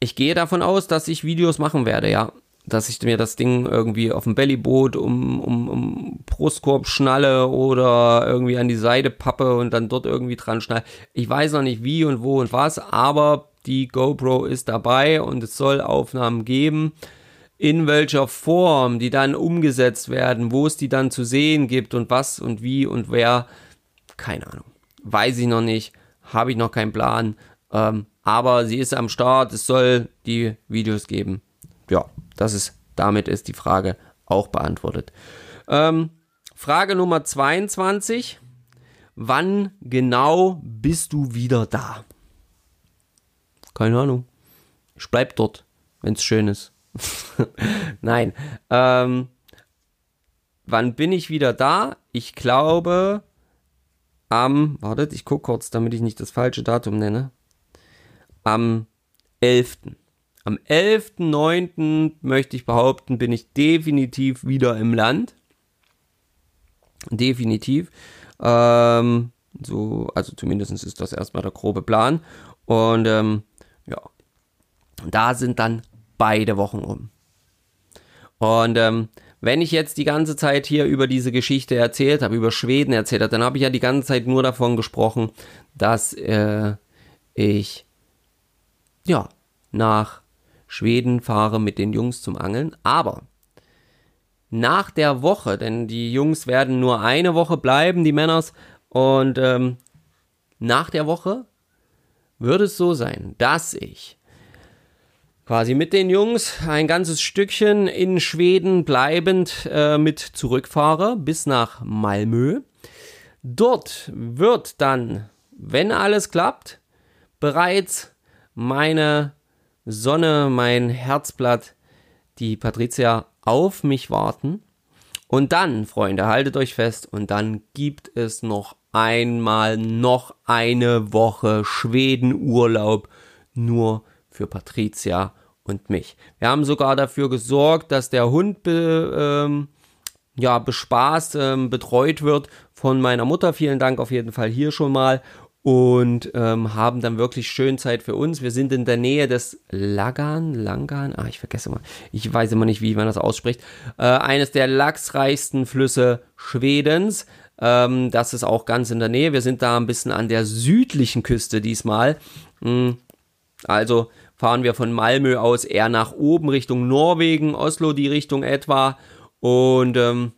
Ich gehe davon aus, dass ich Videos machen werde, ja dass ich mir das Ding irgendwie auf dem Bellyboot um, um, um Brustkorb schnalle oder irgendwie an die Seite pappe und dann dort irgendwie dran schnalle. Ich weiß noch nicht wie und wo und was, aber die GoPro ist dabei und es soll Aufnahmen geben. In welcher Form die dann umgesetzt werden, wo es die dann zu sehen gibt und was und wie und wer, keine Ahnung. Weiß ich noch nicht, habe ich noch keinen Plan. Ähm, aber sie ist am Start, es soll die Videos geben. Ja, das ist, damit ist die Frage auch beantwortet. Ähm, Frage Nummer 22. Wann genau bist du wieder da? Keine Ahnung. Ich bleib dort, wenn es schön ist. [laughs] Nein. Ähm, wann bin ich wieder da? Ich glaube am, wartet, ich gucke kurz, damit ich nicht das falsche Datum nenne. Am 11. Am 11.09. möchte ich behaupten, bin ich definitiv wieder im Land. Definitiv. Ähm, so, also zumindest ist das erstmal der grobe Plan. Und ähm, ja, da sind dann beide Wochen um. Und ähm, wenn ich jetzt die ganze Zeit hier über diese Geschichte erzählt habe, über Schweden erzählt habe, dann habe ich ja die ganze Zeit nur davon gesprochen, dass äh, ich ja nach Schweden fahre mit den Jungs zum Angeln. Aber nach der Woche, denn die Jungs werden nur eine Woche bleiben, die Männers, und ähm, nach der Woche würde es so sein, dass ich quasi mit den Jungs ein ganzes Stückchen in Schweden bleibend äh, mit zurückfahre bis nach Malmö. Dort wird dann, wenn alles klappt, bereits meine Sonne, mein Herzblatt, die Patricia auf mich warten. Und dann, Freunde, haltet euch fest, und dann gibt es noch einmal noch eine Woche Schwedenurlaub nur für Patricia und mich. Wir haben sogar dafür gesorgt, dass der Hund be, ähm, ja, bespaßt, ähm, betreut wird von meiner Mutter. Vielen Dank auf jeden Fall hier schon mal und ähm, haben dann wirklich schön Zeit für uns. Wir sind in der Nähe des Lagan, Langan, ah, ich vergesse mal, ich weiß immer nicht, wie man das ausspricht, äh, eines der lachsreichsten Flüsse Schwedens. Ähm, das ist auch ganz in der Nähe. Wir sind da ein bisschen an der südlichen Küste diesmal. Mhm. Also fahren wir von Malmö aus eher nach oben Richtung Norwegen, Oslo die Richtung etwa und ähm,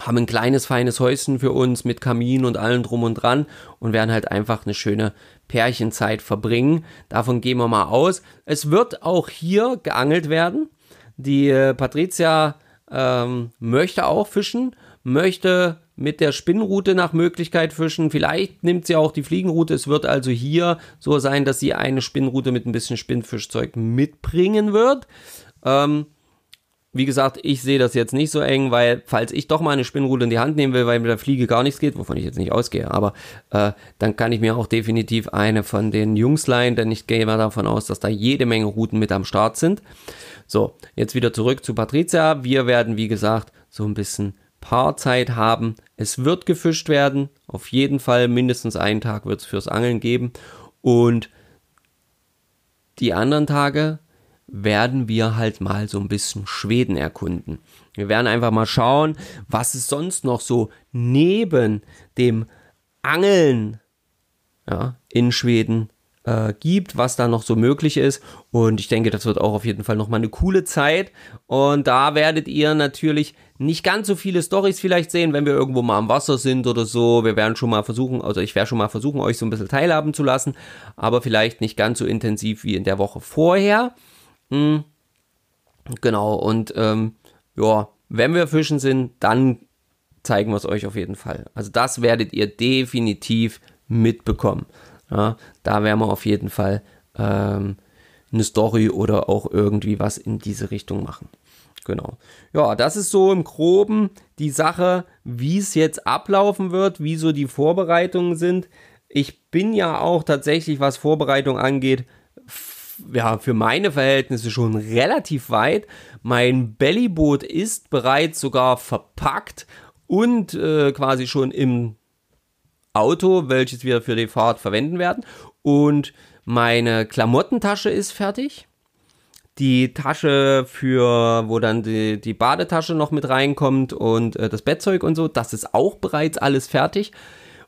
haben ein kleines, feines Häuschen für uns mit Kamin und allem drum und dran und werden halt einfach eine schöne Pärchenzeit verbringen. Davon gehen wir mal aus. Es wird auch hier geangelt werden. Die äh, Patricia ähm, möchte auch fischen, möchte mit der Spinnroute nach Möglichkeit fischen. Vielleicht nimmt sie auch die Fliegenroute. Es wird also hier so sein, dass sie eine Spinnroute mit ein bisschen Spinnfischzeug mitbringen wird. Ähm, wie gesagt, ich sehe das jetzt nicht so eng, weil falls ich doch mal eine Spinnrute in die Hand nehmen will, weil mit der Fliege gar nichts geht, wovon ich jetzt nicht ausgehe, aber äh, dann kann ich mir auch definitiv eine von den Jungs leihen, denn ich gehe mal davon aus, dass da jede Menge Routen mit am Start sind. So, jetzt wieder zurück zu Patricia. Wir werden, wie gesagt, so ein bisschen Paarzeit haben. Es wird gefischt werden. Auf jeden Fall mindestens einen Tag wird es fürs Angeln geben. Und die anderen Tage werden wir halt mal so ein bisschen Schweden erkunden. Wir werden einfach mal schauen, was es sonst noch so neben dem Angeln ja, in Schweden äh, gibt, was da noch so möglich ist. Und ich denke, das wird auch auf jeden Fall nochmal eine coole Zeit. Und da werdet ihr natürlich nicht ganz so viele Stories vielleicht sehen, wenn wir irgendwo mal am Wasser sind oder so. Wir werden schon mal versuchen, also ich werde schon mal versuchen, euch so ein bisschen teilhaben zu lassen, aber vielleicht nicht ganz so intensiv wie in der Woche vorher. Hm. Genau, und ähm, ja, wenn wir fischen sind, dann zeigen wir es euch auf jeden Fall. Also das werdet ihr definitiv mitbekommen. Ja, da werden wir auf jeden Fall ähm, eine Story oder auch irgendwie was in diese Richtung machen. Genau. Ja, das ist so im Groben die Sache, wie es jetzt ablaufen wird, wie so die Vorbereitungen sind. Ich bin ja auch tatsächlich, was Vorbereitung angeht, ja, für meine Verhältnisse schon relativ weit. Mein Bellyboot ist bereits sogar verpackt und äh, quasi schon im Auto, welches wir für die Fahrt verwenden werden. Und meine Klamottentasche ist fertig. Die Tasche für, wo dann die, die Badetasche noch mit reinkommt und äh, das Bettzeug und so, das ist auch bereits alles fertig.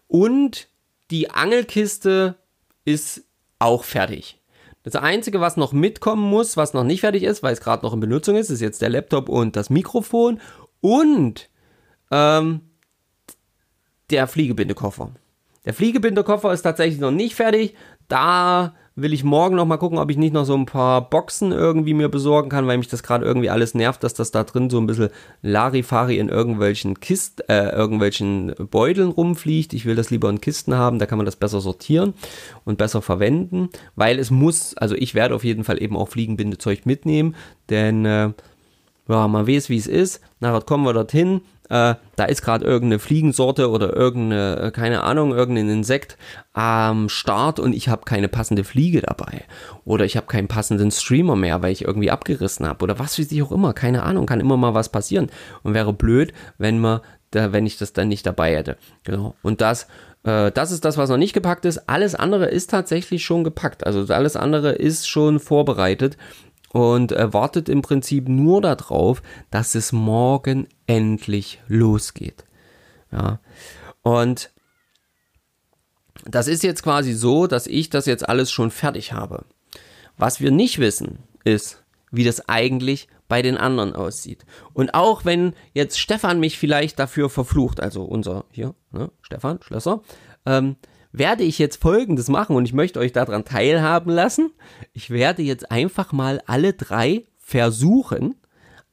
Und die Angelkiste ist auch fertig. Das Einzige, was noch mitkommen muss, was noch nicht fertig ist, weil es gerade noch in Benutzung ist, ist jetzt der Laptop und das Mikrofon und ähm, der Fliegebindekoffer. Der Fliegebindekoffer ist tatsächlich noch nicht fertig. Da will ich morgen noch mal gucken, ob ich nicht noch so ein paar Boxen irgendwie mir besorgen kann, weil mich das gerade irgendwie alles nervt, dass das da drin so ein bisschen Larifari in irgendwelchen Kisten, äh, irgendwelchen Beuteln rumfliegt. Ich will das lieber in Kisten haben, da kann man das besser sortieren und besser verwenden, weil es muss, also ich werde auf jeden Fall eben auch Fliegenbindezeug mitnehmen, denn äh, ja, man weiß, wie es ist. Nachher kommen wir dorthin, äh, da ist gerade irgendeine Fliegensorte oder irgendeine, äh, keine Ahnung, irgendein Insekt am Start und ich habe keine passende Fliege dabei. Oder ich habe keinen passenden Streamer mehr, weil ich irgendwie abgerissen habe. Oder was weiß ich auch immer, keine Ahnung, kann immer mal was passieren. Und wäre blöd, wenn man da, wenn ich das dann nicht dabei hätte. Genau. Und das, äh, das ist das, was noch nicht gepackt ist. Alles andere ist tatsächlich schon gepackt. Also alles andere ist schon vorbereitet und äh, wartet im Prinzip nur darauf, dass es morgen endlich losgeht. Ja. Und das ist jetzt quasi so, dass ich das jetzt alles schon fertig habe. Was wir nicht wissen, ist, wie das eigentlich bei den anderen aussieht. Und auch wenn jetzt Stefan mich vielleicht dafür verflucht, also unser hier, ne, Stefan Schlösser, ähm, werde ich jetzt Folgendes machen und ich möchte euch daran teilhaben lassen. Ich werde jetzt einfach mal alle drei versuchen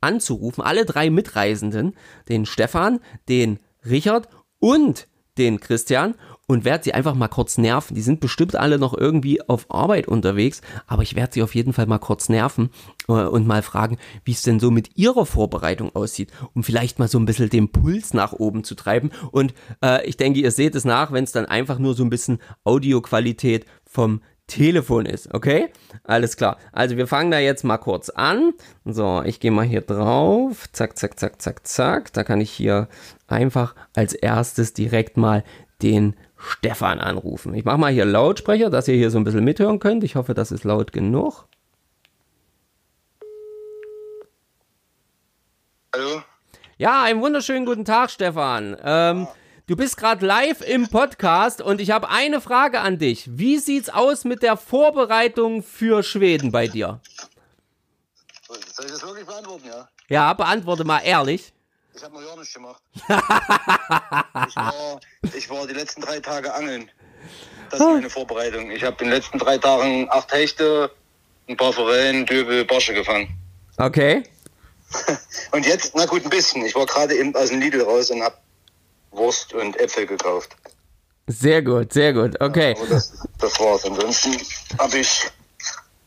anzurufen, alle drei Mitreisenden, den Stefan, den Richard und den Christian und werde sie einfach mal kurz nerven. Die sind bestimmt alle noch irgendwie auf Arbeit unterwegs, aber ich werde sie auf jeden Fall mal kurz nerven äh, und mal fragen, wie es denn so mit ihrer Vorbereitung aussieht, um vielleicht mal so ein bisschen den Puls nach oben zu treiben. Und äh, ich denke, ihr seht es nach, wenn es dann einfach nur so ein bisschen Audioqualität vom Telefon ist, okay? Alles klar. Also wir fangen da jetzt mal kurz an. So, ich gehe mal hier drauf. Zack, zack, zack, zack, zack. Da kann ich hier einfach als erstes direkt mal den Stefan anrufen. Ich mache mal hier Lautsprecher, dass ihr hier so ein bisschen mithören könnt. Ich hoffe, das ist laut genug. Hallo? Ja, einen wunderschönen guten Tag, Stefan. Ähm, du bist gerade live im Podcast und ich habe eine Frage an dich. Wie sieht's aus mit der Vorbereitung für Schweden bei dir? Soll ich das wirklich beantworten, ja? Ja, beantworte mal ehrlich. Ich habe noch gar nichts gemacht. [laughs] ich, war, ich war die letzten drei Tage angeln. Das ist meine Vorbereitung. Ich habe in den letzten drei Tagen acht Hechte, ein paar Forellen, Döbel, Barsche gefangen. Okay. [laughs] Und jetzt, na gut, ein bisschen. Ich war gerade eben aus dem Lidl raus und habe Wurst und Äpfel gekauft. Sehr gut, sehr gut. Okay. Ja, das, das war's. Ansonsten habe ich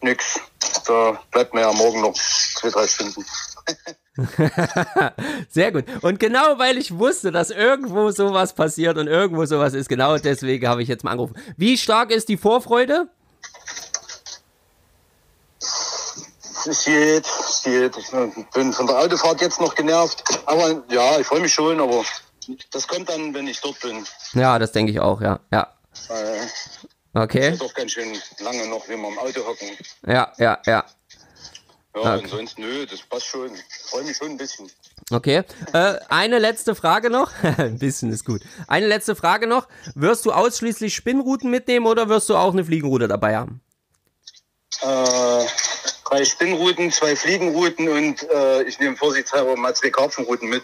nix. Da bleibt mir ja morgen noch zwei, drei Stunden. [laughs] [laughs] Sehr gut. Und genau weil ich wusste, dass irgendwo sowas passiert und irgendwo sowas ist, genau deswegen habe ich jetzt mal angerufen. Wie stark ist die Vorfreude? Es geht, es geht. Ich bin von der Autofahrt jetzt noch genervt. Aber ja, ich freue mich schon, aber das kommt dann, wenn ich dort bin. Ja, das denke ich auch, ja. Ja. Äh, Okay. ist doch ganz schön lange noch, wenn wir im Auto hocken. Ja, ja, ja. Ja, Okay. ansonsten, nö, das passt schon. Ich freue mich schon ein bisschen. Okay. Äh, eine letzte Frage noch. Ein [laughs] bisschen ist gut. Eine letzte Frage noch. Wirst du ausschließlich Spinnrouten mitnehmen oder wirst du auch eine Fliegenroute dabei haben? Äh, drei Spinnrouten, zwei Fliegenrouten und äh, ich nehme vorsichtshalber mal zwei Karpfenrouten mit.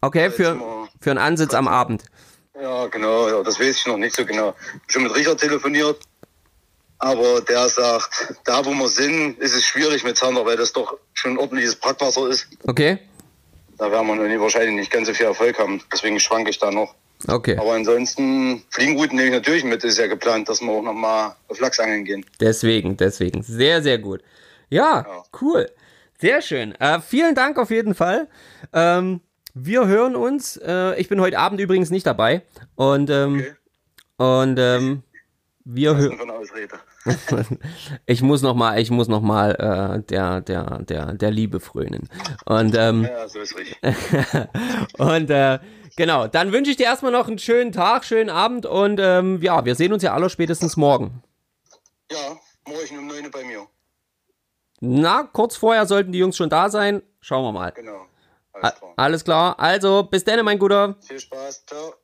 Okay, für, für einen Ansitz am Abend. Ja, genau, ja, das weiß ich noch nicht so genau. Schon mit Richard telefoniert, aber der sagt, da wo wir sind, ist es schwierig mit Zander, weil das doch schon ordentliches Brackwasser ist. Okay. Da werden wir wahrscheinlich nicht ganz so viel Erfolg haben. Deswegen schwanke ich da noch. Okay. Aber ansonsten, Fliegenrouten nehme ich natürlich mit. Ist ja geplant, dass wir auch nochmal auf Lachsangeln gehen. Deswegen, deswegen. Sehr, sehr gut. Ja, Ja. cool. Sehr schön. Äh, vielen Dank auf jeden Fall. Ähm, wir hören uns. Äh, ich bin heute Abend übrigens nicht dabei. Und, ähm, Okay. und ähm, wir hören. [laughs] Ich muss noch mal, ich muss noch mal äh, der, der, der, der Liebe frönen. Und ähm, Ja, so ist richtig. [laughs] Und äh, genau, dann wünsche ich dir erstmal noch einen schönen Tag, schönen Abend und ähm, ja, wir sehen uns ja aller spätestens morgen. Ja, morgen um 9 Uhr bei mir. Na, kurz vorher sollten die Jungs schon da sein. Schauen wir mal. Genau. Alles klar. alles klar. Also, bis dann, mein Guter. Viel Spaß. Ciao.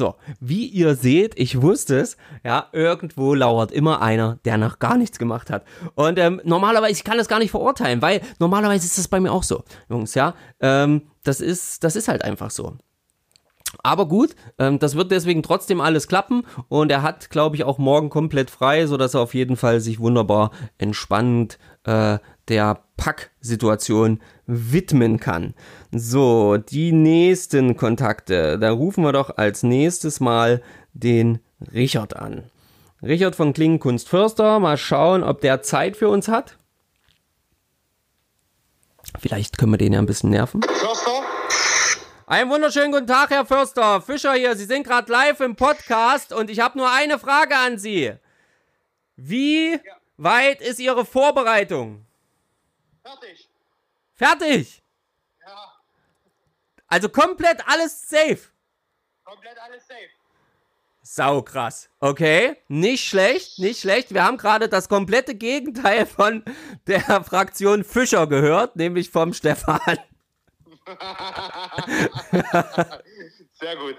So, wie ihr seht, ich wusste es, ja, irgendwo lauert immer einer, der noch gar nichts gemacht hat. Und ähm, normalerweise, ich kann das gar nicht verurteilen, weil normalerweise ist das bei mir auch so, Jungs, ja. Ähm, das ist, das ist halt einfach so. Aber gut, ähm, das wird deswegen trotzdem alles klappen und er hat, glaube ich, auch morgen komplett frei, sodass er auf jeden Fall sich wunderbar entspannend äh, der Packsituation widmen kann. So, die nächsten Kontakte. Da rufen wir doch als nächstes mal den Richard an. Richard von Klingenkunst Förster, mal schauen, ob der Zeit für uns hat. Vielleicht können wir den ja ein bisschen nerven. Förster? Einen wunderschönen guten Tag, Herr Förster. Fischer hier. Sie sind gerade live im Podcast und ich habe nur eine Frage an Sie. Wie weit ist Ihre Vorbereitung? Fertig. Ja, Also komplett alles safe. komplett alles safe. Sau krass. Okay, nicht schlecht, nicht schlecht. Wir haben gerade das komplette Gegenteil von der [laughs] Fraktion Fischer gehört, nämlich vom Stefan. [laughs] Sehr gut,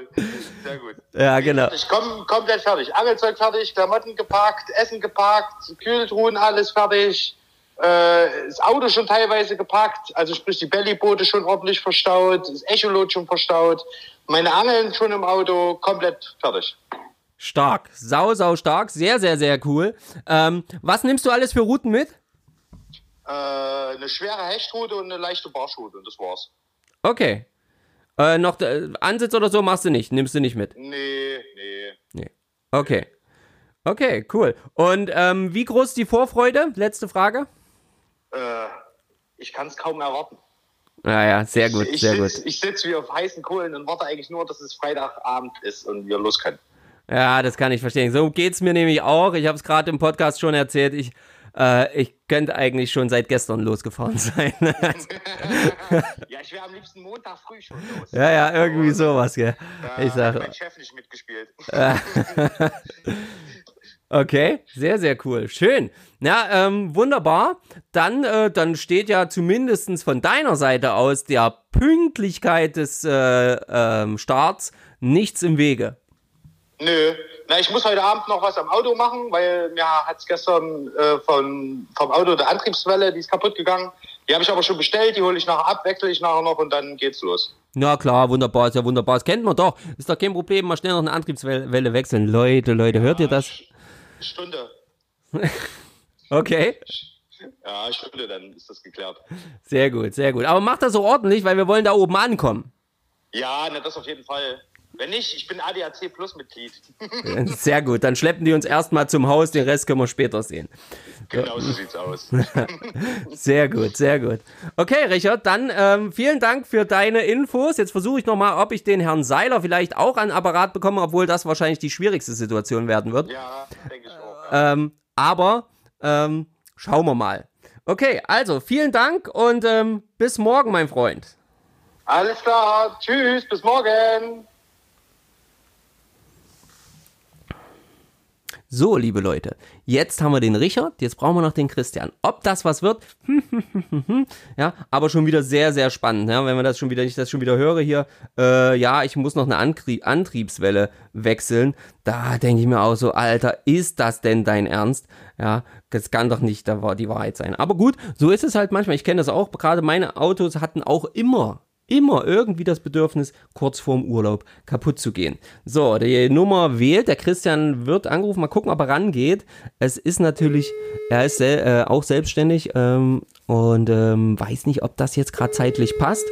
sehr gut. Ja, genau. Ich komme komplett fertig. Angelzeug fertig, Klamotten gepackt, Essen gepackt, Kühltruhen alles fertig. Äh, das Auto schon teilweise gepackt, also sprich die Bellyboote schon ordentlich verstaut, das Echolot schon verstaut, meine Angeln schon im Auto, komplett fertig. Stark. Sau, sau stark. Sehr, sehr, sehr cool. Ähm, was nimmst du alles für Routen mit? Äh, eine schwere Hechtrute und eine leichte Barschrute und das war's. Okay. Äh, noch äh, Ansitz oder so machst du nicht, nimmst du nicht mit. Nee, nee. Nee. Okay. Okay, cool. Und ähm, wie groß ist die Vorfreude? Letzte Frage. Äh, ich kann es kaum erwarten. Ja, ja, sehr gut, ich sehr sitz, gut. Ich sitze wie auf heißen Kohlen und warte eigentlich nur, dass es Freitagabend ist und wir los können. Ja, das kann ich verstehen. So geht's mir nämlich auch. Ich habe es gerade im Podcast schon erzählt. Ich, äh, ich könnte eigentlich schon seit gestern losgefahren [laughs] sein. Ja, ich wäre am liebsten Montag früh schon los. ja, ja, irgendwie sowas, gell. Da Ich hat sag, mein Chef nicht mitgespielt. [laughs] [laughs] Okay, sehr, sehr cool. Schön. Na, ähm, wunderbar. Dann, äh, dann steht ja zumindest von deiner Seite aus der Pünktlichkeit des äh, ähm, Starts nichts im Wege. Nö. Na, ich muss heute Abend noch was am Auto machen, weil mir hat es gestern äh, von, vom Auto der Antriebswelle, die ist kaputt gegangen. Die habe ich aber schon bestellt, die hole ich nachher ab, wechsle ich nachher noch und dann geht's los. Na klar, wunderbar, ist ja wunderbar. Das kennt man doch. Ist doch kein Problem, mal schnell noch eine Antriebswelle wechseln. Leute, Leute, hört ihr das? Stunde. [laughs] Okay, Ja, Stunde, dann ist das geklärt. sehr gut, sehr gut. Aber macht das so ordentlich, weil wir wollen da oben ankommen. Ja, na, das auf jeden Fall. Wenn nicht, ich bin ADAC Plus Mitglied. Sehr gut, dann schleppen die uns erstmal zum Haus, den Rest können wir später sehen. genau so sieht's aus. [laughs] Sehr gut, sehr gut. Okay, Richard, dann ähm, vielen Dank für deine Infos. Jetzt versuche ich nochmal, ob ich den Herrn Seiler vielleicht auch an Apparat bekomme, obwohl das wahrscheinlich die schwierigste Situation werden wird. Ja, denke ich auch. Ja. Ähm, aber ähm, schauen wir mal. Okay, also vielen Dank und ähm, bis morgen, mein Freund. Alles klar, tschüss, bis morgen. So, liebe Leute, jetzt haben wir den Richard, jetzt brauchen wir noch den Christian. Ob das was wird? [laughs] ja, aber schon wieder sehr, sehr spannend, ja, wenn man das schon wieder, ich das schon wieder höre hier, äh, ja, ich muss noch eine Antrieb, Antriebswelle wechseln. Da denke ich mir auch so, Alter, ist das denn dein Ernst? Ja, das kann doch nicht die Wahrheit sein. Aber gut, so ist es halt manchmal. Ich kenne das auch. Gerade meine Autos hatten auch immer immer irgendwie das Bedürfnis, kurz vorm Urlaub kaputt zu gehen. So, die Nummer wählt, der Christian wird angerufen, mal gucken, ob er rangeht. Es ist natürlich, er ist sel äh, auch selbstständig ähm, und ähm, weiß nicht, ob das jetzt gerade zeitlich passt.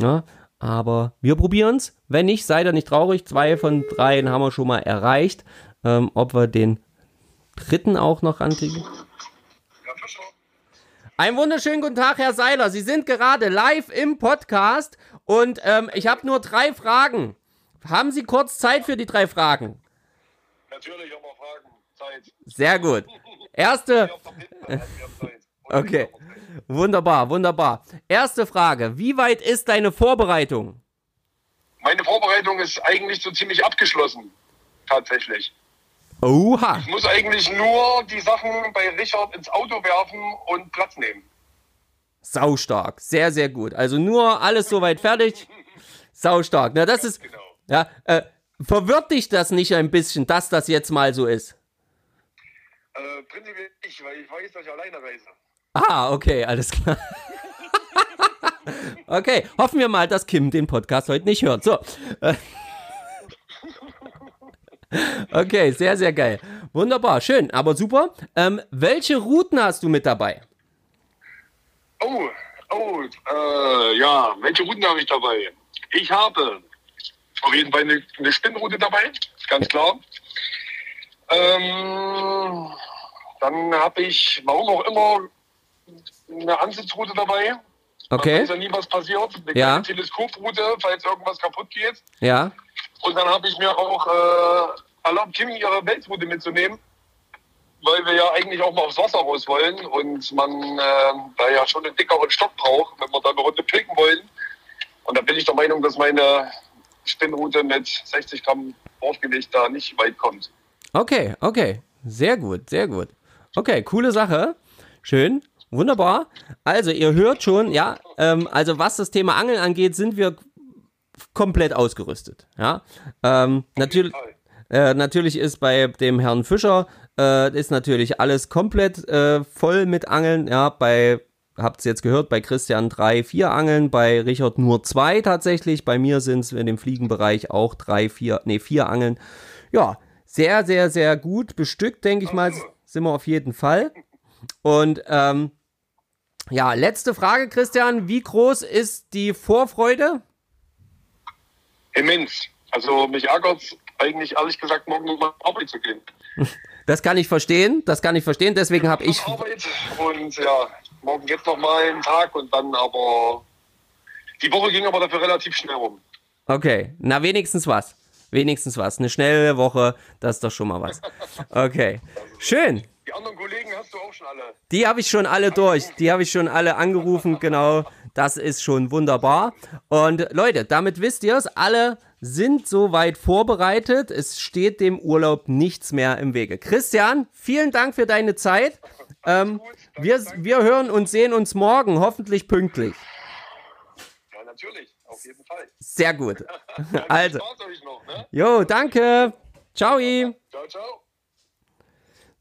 Ja, aber wir probieren es. Wenn nicht, seid ihr nicht traurig. Zwei von dreien haben wir schon mal erreicht. Ähm, ob wir den dritten auch noch rankriegen? Einen wunderschönen guten Tag, Herr Seiler. Sie sind gerade live im Podcast und ähm, ich habe nur drei Fragen. Haben Sie kurz Zeit für die drei Fragen? Natürlich haben wir Fragen. Zeit. Sehr gut. Erste. Okay. Wunderbar, wunderbar. Erste Frage. Wie weit ist deine Vorbereitung? Meine Vorbereitung ist eigentlich so ziemlich abgeschlossen. Tatsächlich. Oha. Ich muss eigentlich nur die Sachen bei Richard ins Auto werfen und Platz nehmen. Saustark. Sehr, sehr gut. Also nur alles soweit fertig. Saustark. Na, das ist. Genau. Ja, äh, verwirrt dich das nicht ein bisschen, dass das jetzt mal so ist? Äh, prinzipiell nicht, weil ich weiß, dass ich alleine reise. Ah, okay, alles klar. [laughs] okay, hoffen wir mal, dass Kim den Podcast heute nicht hört. So. Okay, sehr, sehr geil. Wunderbar, schön, aber super. Ähm, welche Routen hast du mit dabei? Oh, oh, äh, ja, welche Routen habe ich dabei? Ich habe auf jeden Fall eine, eine Spinnroute dabei, ganz klar. Ähm, dann habe ich, warum auch immer, eine Ansitzroute dabei. Okay. Da ist ja nie was passiert. Eine ja. Teleskoproute, falls irgendwas kaputt geht. Ja. Und dann habe ich mir auch äh, erlaubt, Kim ihre Weltroute mitzunehmen, weil wir ja eigentlich auch mal aufs Wasser raus wollen und man äh, da ja schon einen dickeren Stock braucht, wenn wir da eine Runde picken wollen. Und da bin ich der Meinung, dass meine Spinnroute mit 60 Gramm Aufgewicht da nicht weit kommt. Okay, okay. Sehr gut, sehr gut. Okay, coole Sache. Schön. Wunderbar. Also, ihr hört schon, ja, ähm, also was das Thema Angeln angeht, sind wir komplett ausgerüstet. Ja, ähm, natürlich, äh, natürlich ist bei dem Herrn Fischer äh, ist natürlich alles komplett äh, voll mit Angeln. Ja, bei habt ihr jetzt gehört, bei Christian drei, vier Angeln, bei Richard nur zwei tatsächlich. Bei mir sind es in dem Fliegenbereich auch drei, vier, nee, vier Angeln. Ja, sehr, sehr, sehr gut bestückt, denke ich mal, sind wir auf jeden Fall. Und ähm, ja, letzte Frage, Christian. Wie groß ist die Vorfreude? Immens. Also mich ärgert eigentlich ehrlich gesagt morgen nochmal Arbeit zu gehen. [laughs] Das kann ich verstehen, das kann ich verstehen, deswegen habe ich. Arbeit und ja, morgen geht noch mal einen Tag und dann aber. Die Woche ging aber dafür relativ schnell rum. Okay, na wenigstens was. Wenigstens was. Eine schnelle Woche, das ist doch schon mal was. [laughs] Okay, schön. Die anderen Kollegen hast du auch schon alle. Die habe ich schon alle durch. Die habe ich schon alle angerufen, genau. Das ist schon wunderbar. Und Leute, damit wisst ihr es, alle sind soweit vorbereitet. Es steht dem Urlaub nichts mehr im Wege. Christian, vielen Dank für deine Zeit. Ähm, wir, wir hören und sehen uns morgen, hoffentlich pünktlich. Ja, natürlich, auf jeden Fall. Sehr gut. [laughs] also. Ne? Jo, danke. Ciao. Ciao, ciao.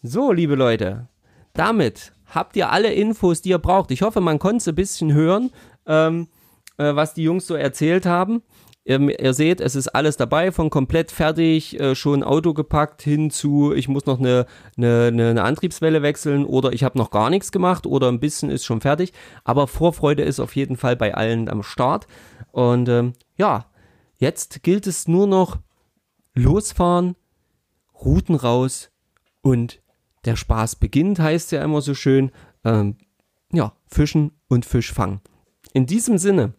So, liebe Leute, damit habt ihr alle Infos, die ihr braucht. Ich hoffe, man konnte es ein bisschen hören, ähm, äh, was die Jungs so erzählt haben. Ihr, ihr, seht, es ist alles dabei, von komplett fertig, äh, schon Auto gepackt, hin zu, ich muss noch eine, eine, eine Antriebswelle wechseln oder ich habe noch gar nichts gemacht oder ein bisschen ist schon fertig. Aber Vorfreude ist auf jeden Fall bei allen am Start. Und ähm, ja, jetzt gilt es nur noch losfahren, Routen raus und der Spaß beginnt, heißt ja immer so schön. Ähm, ja, Fischen und Fisch fangen. In diesem Sinne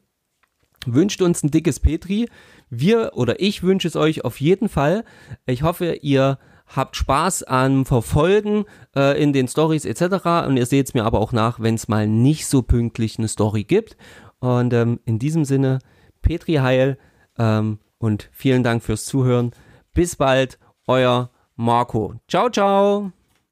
wünscht uns ein dickes Petri. Wir oder ich wünsche es euch auf jeden Fall. Ich hoffe, ihr habt Spaß am Verfolgen äh, in den Stories etc. Und ihr seht es mir aber auch nach, wenn es mal nicht so pünktlich eine Story gibt. Und ähm, in diesem Sinne, Petri Heil ähm, und vielen Dank fürs Zuhören. Bis bald, euer Marco. Ciao, ciao.